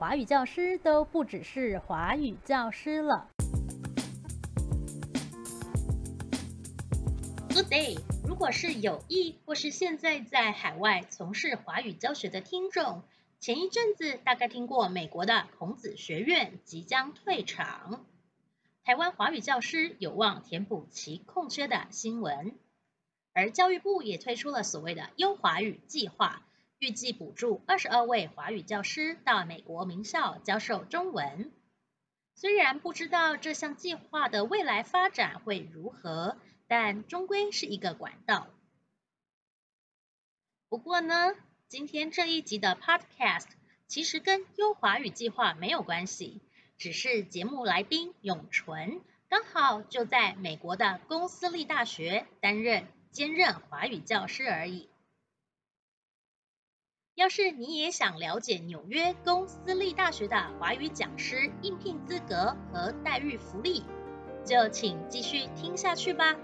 华语教师都不只是华语教师了。Good day！如果是有意或是现在在海外从事华语教学的听众，前一阵子大概听过美国的孔子学院即将退场，台湾华语教师有望填补其空缺的新闻，而教育部也推出了所谓的优华语计划。预计补助二十二位华语教师到美国名校教授中文。虽然不知道这项计划的未来发展会如何，但终归是一个管道。不过呢，今天这一集的 Podcast 其实跟优华语计划没有关系，只是节目来宾永淳刚好就在美国的公私立大学担任兼任华语教师而已。要是你也想了解纽约公私立大学的华语讲师应聘资格和待遇福利，就请继续听下去吧。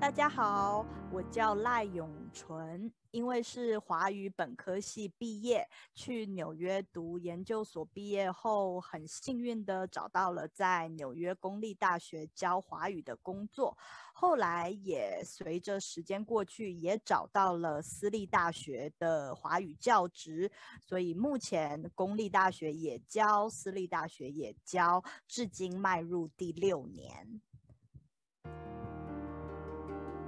大家好，我叫赖永淳。因为是华语本科系毕业，去纽约读研究所，毕业后很幸运的找到了在纽约公立大学教华语的工作。后来也随着时间过去，也找到了私立大学的华语教职，所以目前公立大学也教，私立大学也教，至今迈入第六年。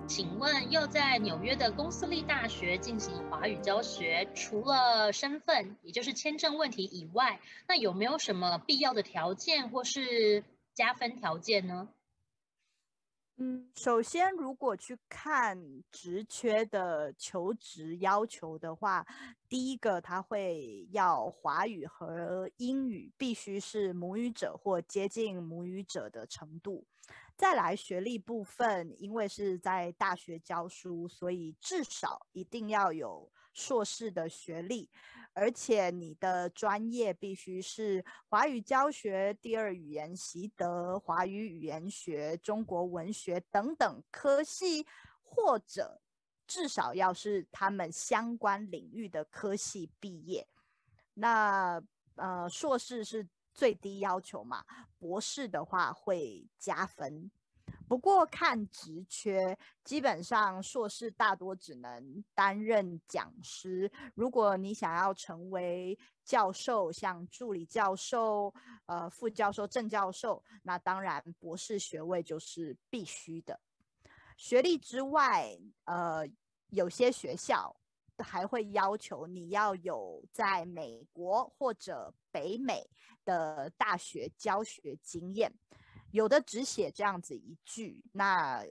请问，又在纽约的公私立大学进行华语教学，除了身份，也就是签证问题以外，那有没有什么必要的条件或是加分条件呢？嗯，首先，如果去看职缺的求职要求的话，第一个他会要华语和英语必须是母语者或接近母语者的程度。再来学历部分，因为是在大学教书，所以至少一定要有硕士的学历，而且你的专业必须是华语教学、第二语言习得、华语语言学、中国文学等等科系，或者至少要是他们相关领域的科系毕业。那呃，硕士是。最低要求嘛，博士的话会加分。不过看职缺，基本上硕士大多只能担任讲师。如果你想要成为教授，像助理教授、呃副教授、正教授，那当然博士学位就是必须的。学历之外，呃，有些学校还会要求你要有在美国或者北美的大学教学经验，有的只写这样子一句，那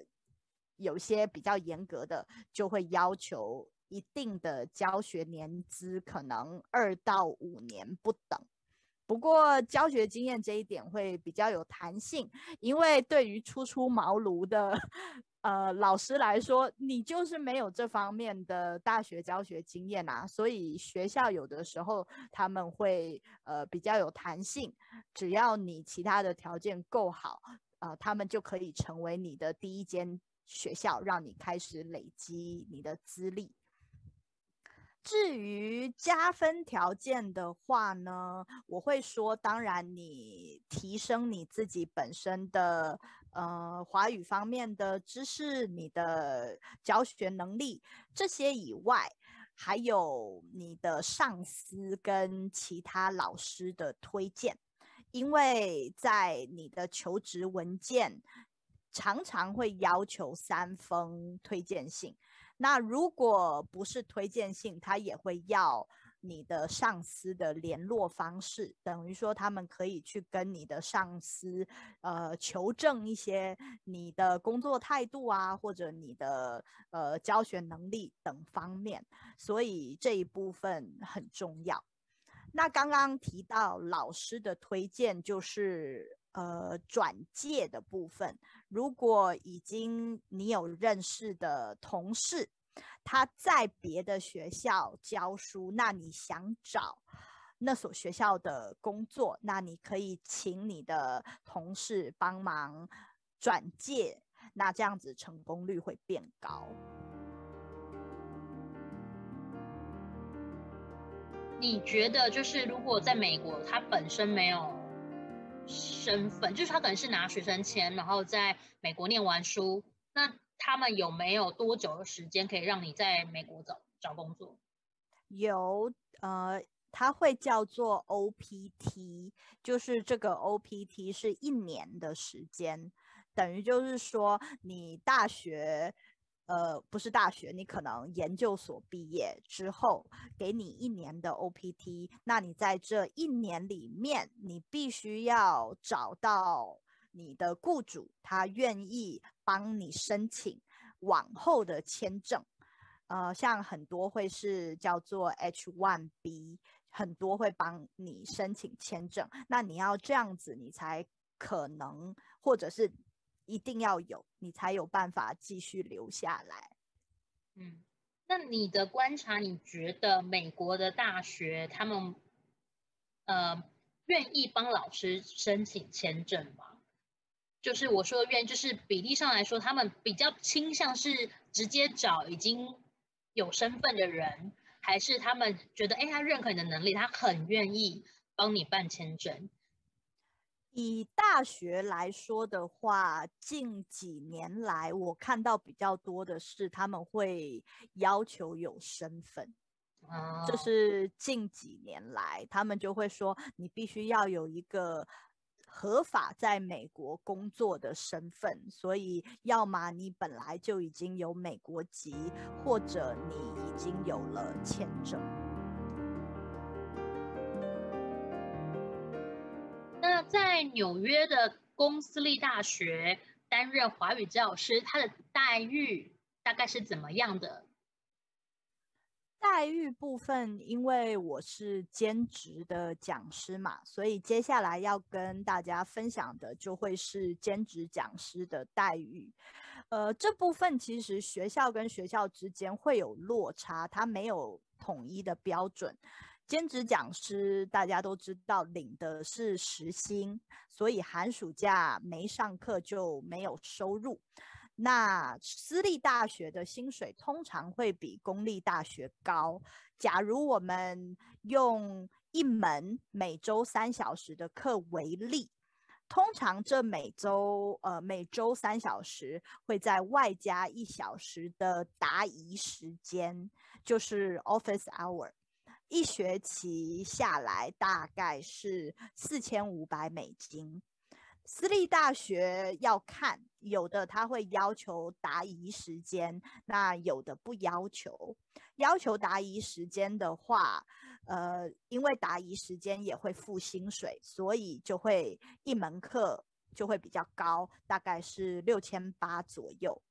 有些比较严格的就会要求一定的教学年资，可能二到五年不等。不过教学经验这一点会比较有弹性，因为对于初出茅庐的。呃，老师来说，你就是没有这方面的大学教学经验啊，所以学校有的时候他们会呃比较有弹性，只要你其他的条件够好，呃，他们就可以成为你的第一间学校，让你开始累积你的资历。至于加分条件的话呢，我会说，当然你提升你自己本身的。呃，华语方面的知识，你的教学能力这些以外，还有你的上司跟其他老师的推荐，因为在你的求职文件常常会要求三封推荐信。那如果不是推荐信，他也会要你的上司的联络方式，等于说他们可以去跟你的上司呃求证一些你的工作态度啊，或者你的呃教学能力等方面，所以这一部分很重要。那刚刚提到老师的推荐，就是呃转介的部分，如果已经你有认识的同事。他在别的学校教书，那你想找那所学校的工作，那你可以请你的同事帮忙转介，那这样子成功率会变高。你觉得，就是如果在美国，他本身没有身份，就是他可能是拿学生签，然后在美国念完书，那？他们有没有多久的时间可以让你在美国找找工作？有，呃，它会叫做 OPT，就是这个 OPT 是一年的时间，等于就是说你大学，呃，不是大学，你可能研究所毕业之后，给你一年的 OPT，那你在这一年里面，你必须要找到。你的雇主他愿意帮你申请往后的签证，呃，像很多会是叫做 H1B，很多会帮你申请签证。那你要这样子，你才可能，或者是一定要有，你才有办法继续留下来。嗯，那你的观察，你觉得美国的大学他们呃愿意帮老师申请签证吗？就是我说的愿，就是比例上来说，他们比较倾向是直接找已经有身份的人，还是他们觉得，哎，他认可你的能力，他很愿意帮你办签证。以大学来说的话，近几年来我看到比较多的是他们会要求有身份，哦，就是近几年来他们就会说，你必须要有一个。合法在美国工作的身份，所以要么你本来就已经有美国籍，或者你已经有了签证。在纽约的公私立大学担任华语教师，他的待遇大概是怎么样的？待遇部分，因为我是兼职的讲师嘛，所以接下来要跟大家分享的就会是兼职讲师的待遇。呃，这部分其实学校跟学校之间会有落差，它没有统一的标准。兼职讲师大家都知道领的是时薪，所以寒暑假没上课就没有收入。那私立大学的薪水通常会比公立大学高。假如我们用一门每周三小时的课为例，通常这每周呃每周三小时会在外加一小时的答疑时间，就是 office hour。一学期下来大概是四千五百美金。私立大学要看。有的他会要求答疑时间，那有的不要求。要求答疑时间的话，呃，因为答疑时间也会付薪水，所以就会一门课就会比较高，大概是六千八左右。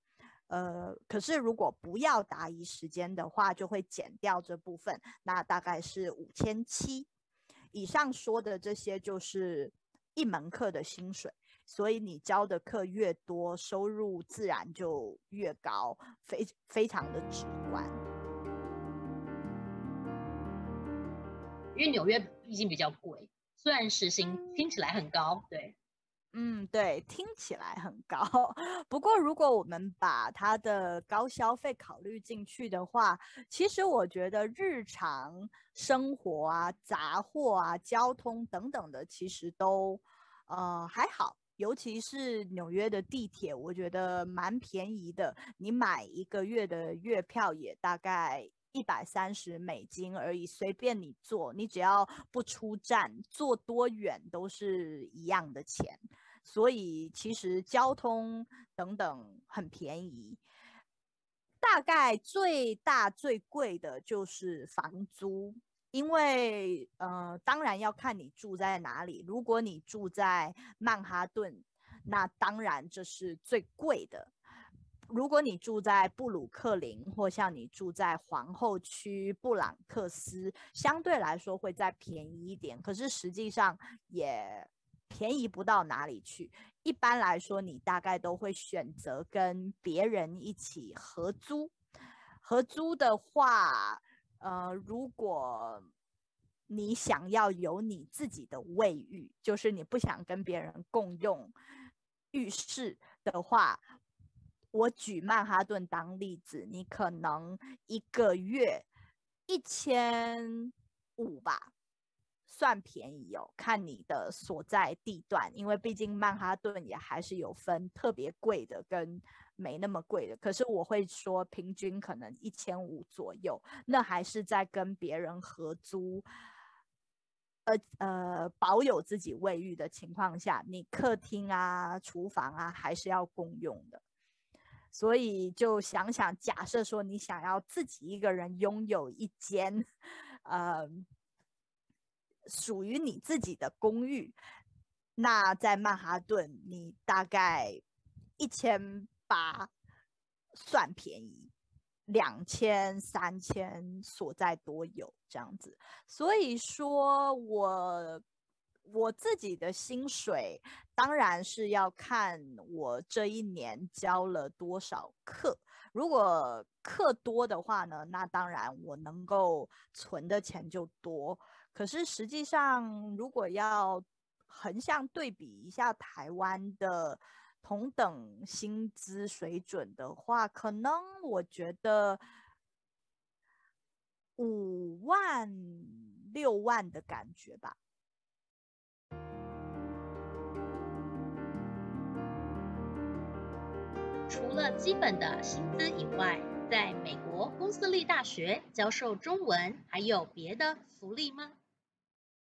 呃，可是如果不要答疑时间的话，就会减掉这部分，那大概是五千七。以上说的这些就是一门课的薪水。所以你教的课越多，收入自然就越高，非非常的直观。因为纽约毕竟比较贵，虽然时薪听起来很高，对，嗯，对，听起来很高。不过如果我们把它的高消费考虑进去的话，其实我觉得日常生活啊、杂货啊、交通等等的，其实都呃还好。尤其是纽约的地铁，我觉得蛮便宜的。你买一个月的月票也大概一百三十美金而已，随便你坐，你只要不出站，坐多远都是一样的钱。所以其实交通等等很便宜。大概最大最贵的就是房租。因为呃，当然要看你住在哪里。如果你住在曼哈顿，那当然这是最贵的。如果你住在布鲁克林，或像你住在皇后区、布朗克斯，相对来说会再便宜一点，可是实际上也便宜不到哪里去。一般来说，你大概都会选择跟别人一起合租。合租的话，呃，如果你想要有你自己的卫浴，就是你不想跟别人共用浴室的话，我举曼哈顿当例子，你可能一个月一千五吧，算便宜哦。看你的所在地段，因为毕竟曼哈顿也还是有分特别贵的跟没那么贵的。可是我会说，平均可能一千五左右，那还是在跟别人合租，呃呃，保有自己卫浴的情况下，你客厅啊、厨房啊还是要共用的。所以就想想，假设说你想要自己一个人拥有一间，呃，属于你自己的公寓，那在曼哈顿你大概一千八算便宜，两千、三千所在多有这样子。所以说我。我自己的薪水当然是要看我这一年教了多少课。如果课多的话呢，那当然我能够存的钱就多。可是实际上，如果要横向对比一下台湾的同等薪资水准的话，可能我觉得五万、六万的感觉吧。除了基本的薪资以外，在美国公私立大学教授中文，还有别的福利吗？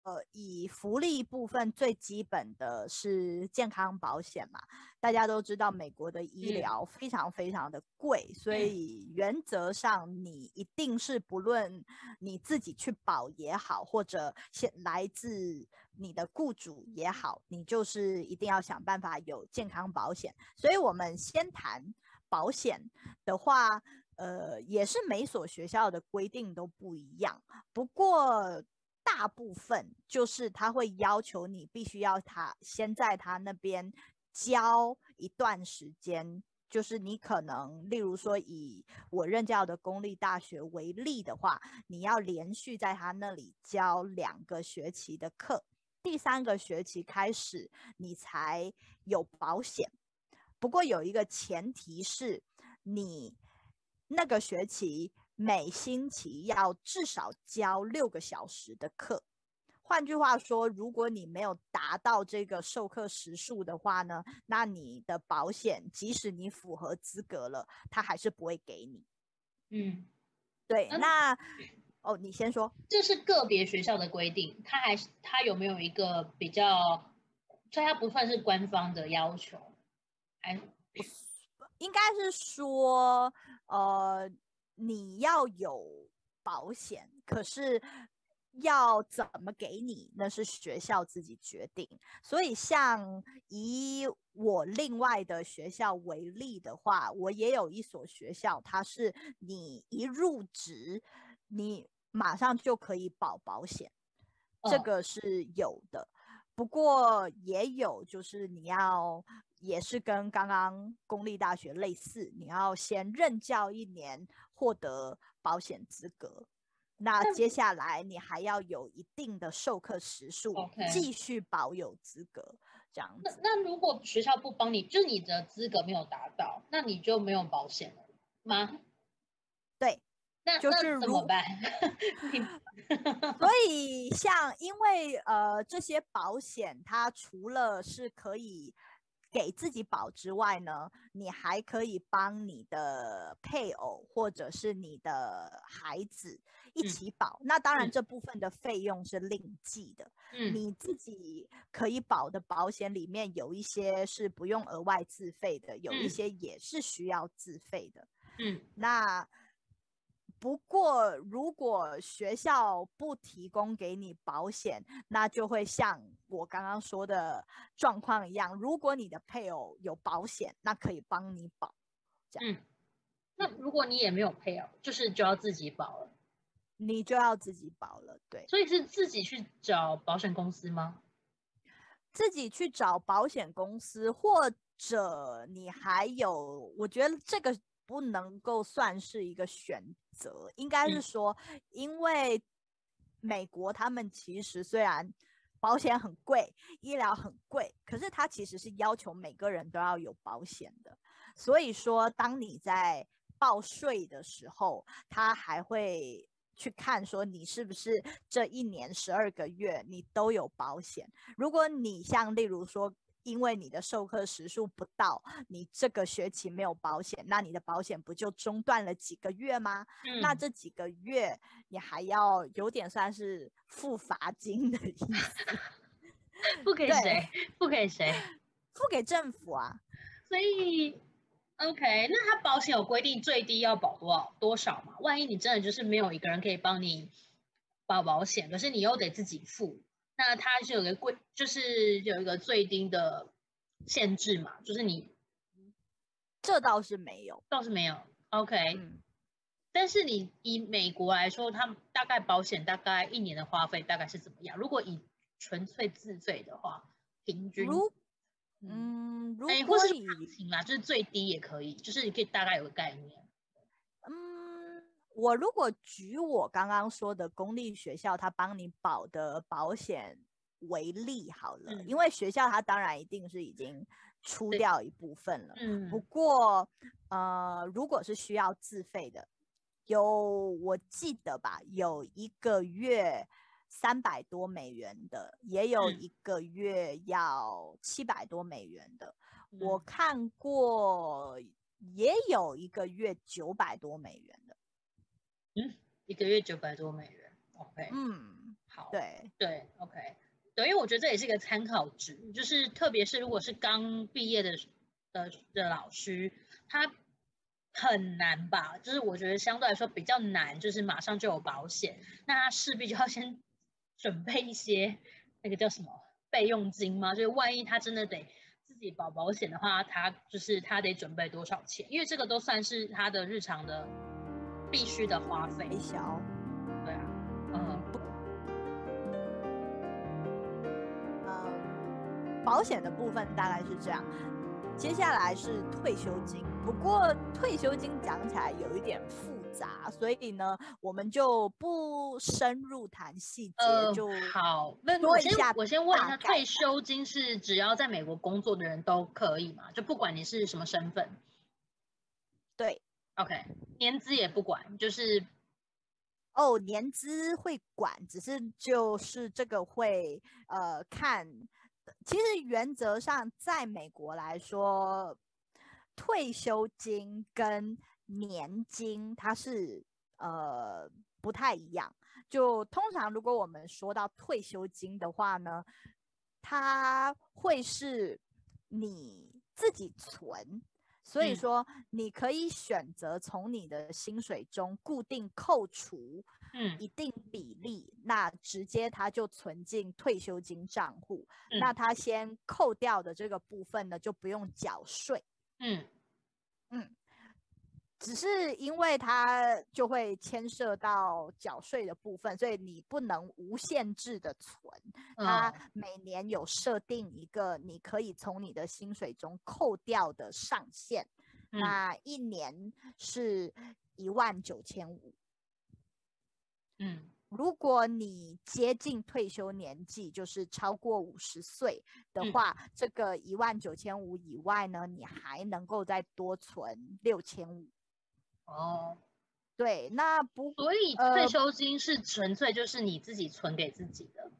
呃，以福利部分最基本的是健康保险嘛，大家都知道美国的医疗非常非常的贵，嗯、所以原则上你一定是不论你自己去保也好，或者先来自。你的雇主也好，你就是一定要想办法有健康保险。所以，我们先谈保险的话，呃，也是每所学校的规定都不一样。不过，大部分就是他会要求你必须要他先在他那边教一段时间。就是你可能，例如说以我任教的公立大学为例的话，你要连续在他那里教两个学期的课。第三个学期开始，你才有保险。不过有一个前提是，你那个学期每星期要至少教六个小时的课。换句话说，如果你没有达到这个授课时数的话呢，那你的保险即使你符合资格了，他还是不会给你。嗯，对，嗯、那。哦，你先说。这是个别学校的规定，他还是他有没有一个比较，所以他不算是官方的要求，还应该是说，呃，你要有保险，可是要怎么给你，那是学校自己决定。所以，像以我另外的学校为例的话，我也有一所学校，它是你一入职。你马上就可以保保险，这个是有的。Oh. 不过也有，就是你要也是跟刚刚公立大学类似，你要先任教一年，获得保险资格。那接下来你还要有一定的授课时数.继续保有资格。这样子。那，那如果学校不帮你，就你的资格没有达到，那你就没有保险了吗？对。那就是怎么办？所以像因为呃这些保险，它除了是可以给自己保之外呢，你还可以帮你的配偶或者是你的孩子一起保。嗯、那当然这部分的费用是另计的。嗯，你自己可以保的保险里面有一些是不用额外自费的，有一些也是需要自费的。嗯，那。不过如果学校不提供给你保险，那就会像我刚刚说的状况一样。如果你的配偶有保险，那可以帮你保。这样。嗯，那如果你也没有配偶，就是就要自己保了。你就要自己保了，对。所以是自己去找保险公司吗？自己去找保险公司，或者你还有，我觉得这个不能够算是一个选择，应该是说，因为美国他们其实虽然保险很贵，医疗很贵，可是他其实是要求每个人都要有保险的。所以说，当你在报税的时候，他还会。去看说你是不是这一年十二个月你都有保险？如果你像例如说，因为你的授课时数不到，你这个学期没有保险，那你的保险不就中断了几个月吗？嗯、那这几个月你还要有点算是付罚金的意思，付给谁？付给谁？付给政府啊！所以。OK，那他保险有规定最低要保多少多少吗？万一你真的就是没有一个人可以帮你保保险，可是你又得自己付，那它是有个规，就是有一个最低的限制嘛？就是你这倒是没有，倒是没有。OK，嗯，但是你以美国来说，他们大概保险大概一年的花费大概是怎么样？如果以纯粹自费的话，平均。嗯，如果是行情啦，就是最低也可以，就是你可以大概有个概念。嗯，我如果举我刚刚说的公立学校他帮你保的保险为例好了，嗯，因为学校它当然一定是已经出掉一部分了。嗯，不过呃，如果是需要自费的，有我记得吧，有一个月。三百多美元的，也有一个月要七百多美元的，嗯、我看过，也有一个月九百多美元的。嗯，一个月九百多美元，OK，嗯，好，对对，OK，对，因为我觉得这也是一个参考值，就是特别是如果是刚毕业的的的老师，他很难吧？就是我觉得相对来说比较难，就是马上就有保险，那他势必就要先。准备一些那个叫什么备用金吗？就是万一他真的得自己保保险的话，他就是他得准备多少钱？因为这个都算是他的日常的必须的花费。小，对啊，嗯，嗯，保险的部分大概是这样。接下来是退休金，不过退休金讲起来有一点复杂，所以呢，我们就不深入谈细节。呃、就好，那我先我先问一下，退休金是只要在美国工作的人都可以吗？就不管你是什么身份？对，OK，年资也不管，就是哦，年资会管，只是就是这个会呃看。其实原则上，在美国来说，退休金跟年金它是呃不太一样。就通常如果我们说到退休金的话呢，它会是你自己存。所以说，你可以选择从你的薪水中固定扣除，嗯，一定比例，嗯，那直接他就存进退休金账户，嗯，那他先扣掉的这个部分呢，就不用缴税，嗯。嗯，只是因为它就会牵涉到缴税的部分，所以你不能无限制的存，它每年有设定一个你可以从你的薪水中扣掉的上限，嗯，那一年是一万九千五。嗯，如果你接近退休年纪，就是超过五十岁的话，嗯，这个一万九千五以外呢，你还能够再多存六千五。哦，对，那不，所以退休金是纯粹就是你自己存给自己的，呃，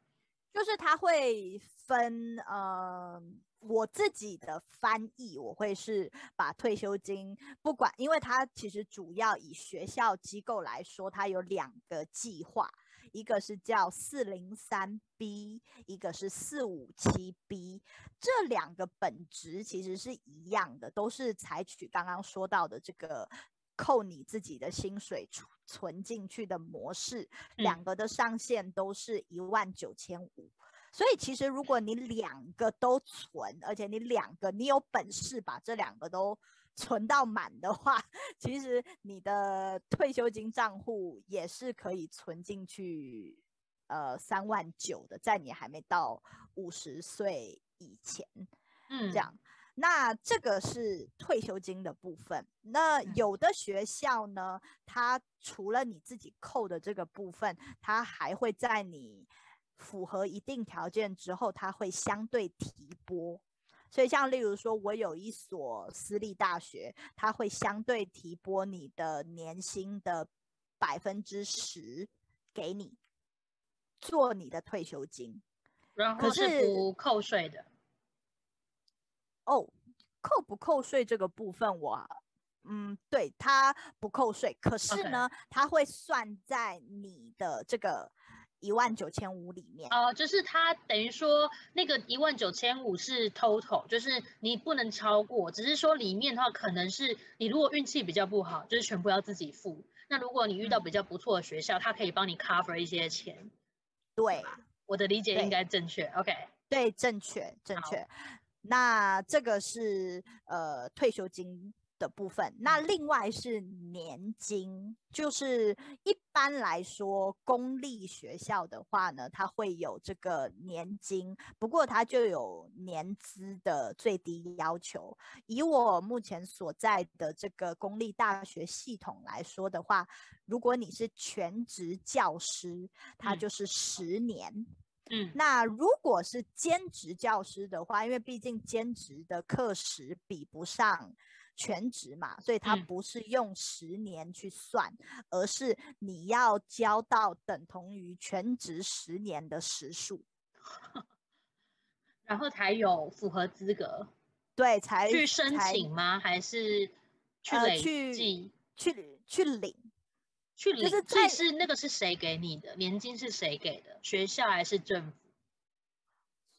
就是他会分，呃，我自己的翻译，我会是把退休金不管，因为它其实主要以学校机构来说，它有两个计划，一个是叫四零三 B，一个是四五七 B，这两个本质其实是一样的，都是采取刚刚说到的这个。扣你自己的薪水存存进去的模式，嗯、两个的上限都是一万九千五。所以其实如果你两个都存，而且你两个你有本事把这两个都 存到满的话，其实你的退休金账户也是可以存进去，呃，三万九的，在你还没到五十岁以前，嗯，这样。那这个是退休金的部分。那有的学校呢，它除了你自己扣的这个部分，它还会在你。符合一定条件之后，它会相对提拨。所以，像例如说，我有一所私立大学，它会相对提拨你的年薪的百分之十给你，做你的退休金。然后是不扣税的。哦，扣不扣税这个部分我，我嗯，对，它不扣税，可是呢.它会算在你的这个。一万九千五里面哦、呃，就是它等于说那个一万九千五是 total，就是你不能超过，只是说里面的话可能是你如果运气比较不好，就是全部要自己付。那如果你遇到比较不错的学校，嗯、它可以帮你 cover 一些钱。对，我的理解应该正确。OK，对，正确，正确。那这个是呃退休金。的部分，那另外是年金，就是一般来说公立学校的话呢，它会有这个年金，不过它就有年资的最低要求。以我目前所在的这个公立大学系统来说的话，如果你是全职教师，它就是十年。嗯，那如果是兼职教师的话，因为毕竟兼职的课时比不上。全职嘛，所以它不是用十年去算，嗯，而是你要教到等同于全职十年的时数，然后才有符合资格。对，才去申请吗？还是去累计？去去去领？去领？就是这是那个是谁给你的？年金是谁给的？学校还是政府？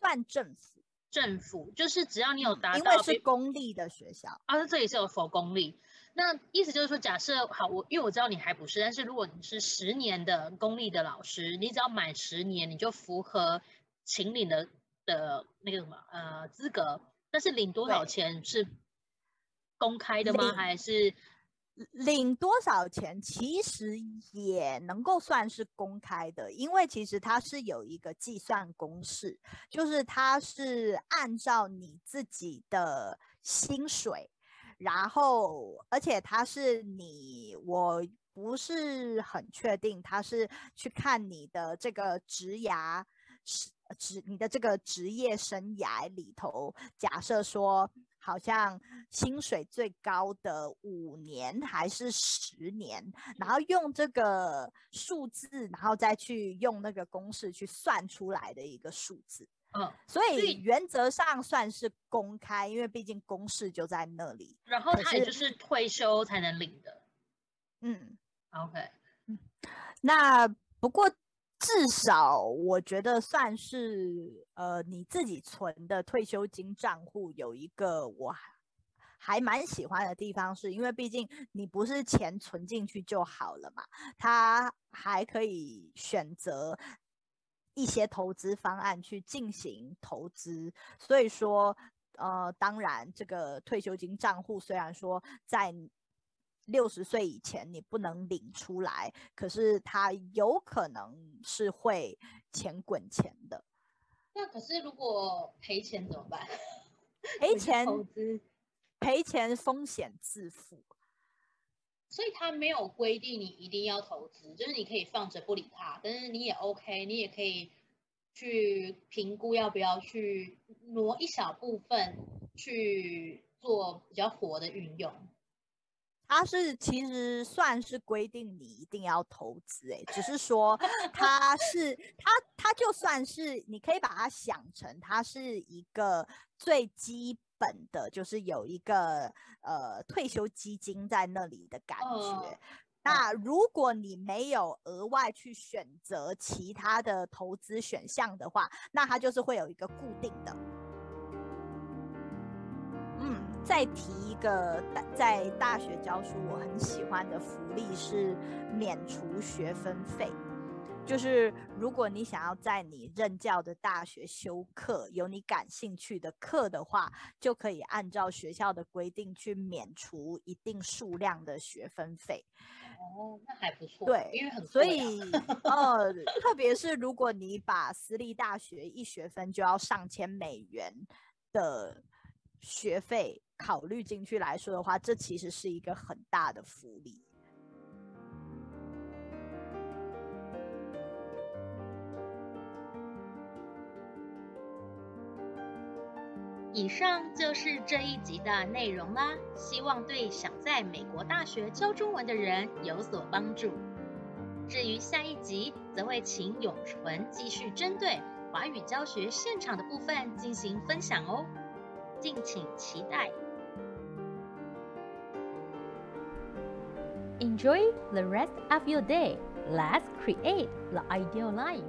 算政府。政府就是只要你有达到，因为是公立的学校啊，这里是有否公立。那意思就是说，假设好，我因为我知道你还不是，但是如果你是十年的公立的老师，你只要满十年，你就符合请领的的那个什么呃资格。但是领多少钱是公开的吗？还是？领多少钱其实也能够算是公开的，因为其实它是有一个计算公式，就是它是按照你自己的薪水，然后而且它是你，我不是很确定，它是去看你的这个职涯，职你的这个职业生涯里头，假设说。好像薪水最高的五年还是十年，然后用这个数字，然后再去用那个公式去算出来的一个数字。嗯，所以原则上算是公开，因为毕竟公式就在那里。然后他也就是退休才能领的。嗯，OK，嗯，那不过。至少我觉得算是呃你自己存的退休金账户有一个我还还蛮喜欢的地方，是因为毕竟你不是钱存进去就好了嘛，它还可以选择一些投资方案去进行投资，所以说呃当然这个退休金账户虽然说在。六十岁以前你不能领出来，可是它有可能是会钱滚钱的。那可是如果赔钱怎么办？赔钱投资，赔钱风险自负。所以他没有规定你一定要投资，就是你可以放着不理他，但是你也 OK，你也可以去评估要不要去挪一小部分去做比较活的运用。它是其实算是规定你一定要投资，欸，诶，只是说 它是它它就算是你可以把它想成它是一个最基本的，就是有一个呃退休基金在那里的感觉。哦，那如果你没有额外去选择其他的投资选项的话，那它就是会有一个固定的，嗯。再提一个在大学教书我很喜欢的福利是免除学分费。就是如果你想要在你任教的大学修课，有你感兴趣的课的话，就可以按照学校的规定去免除一定数量的学分费。哦，那还不错。对，因为很啊。所以呃，特别是如果你把私立大学一学分就要上千美元的学费考虑进去来说的话，这其实是一个很大的福利。以上就是这一集的内容啦，希望对想在美国大学教中文的人有所帮助。至于下一集，则会请永纯继续针对华语教学现场的部分进行分享哦，敬请期待。Enjoy the rest of your day. Let's create the ideal life.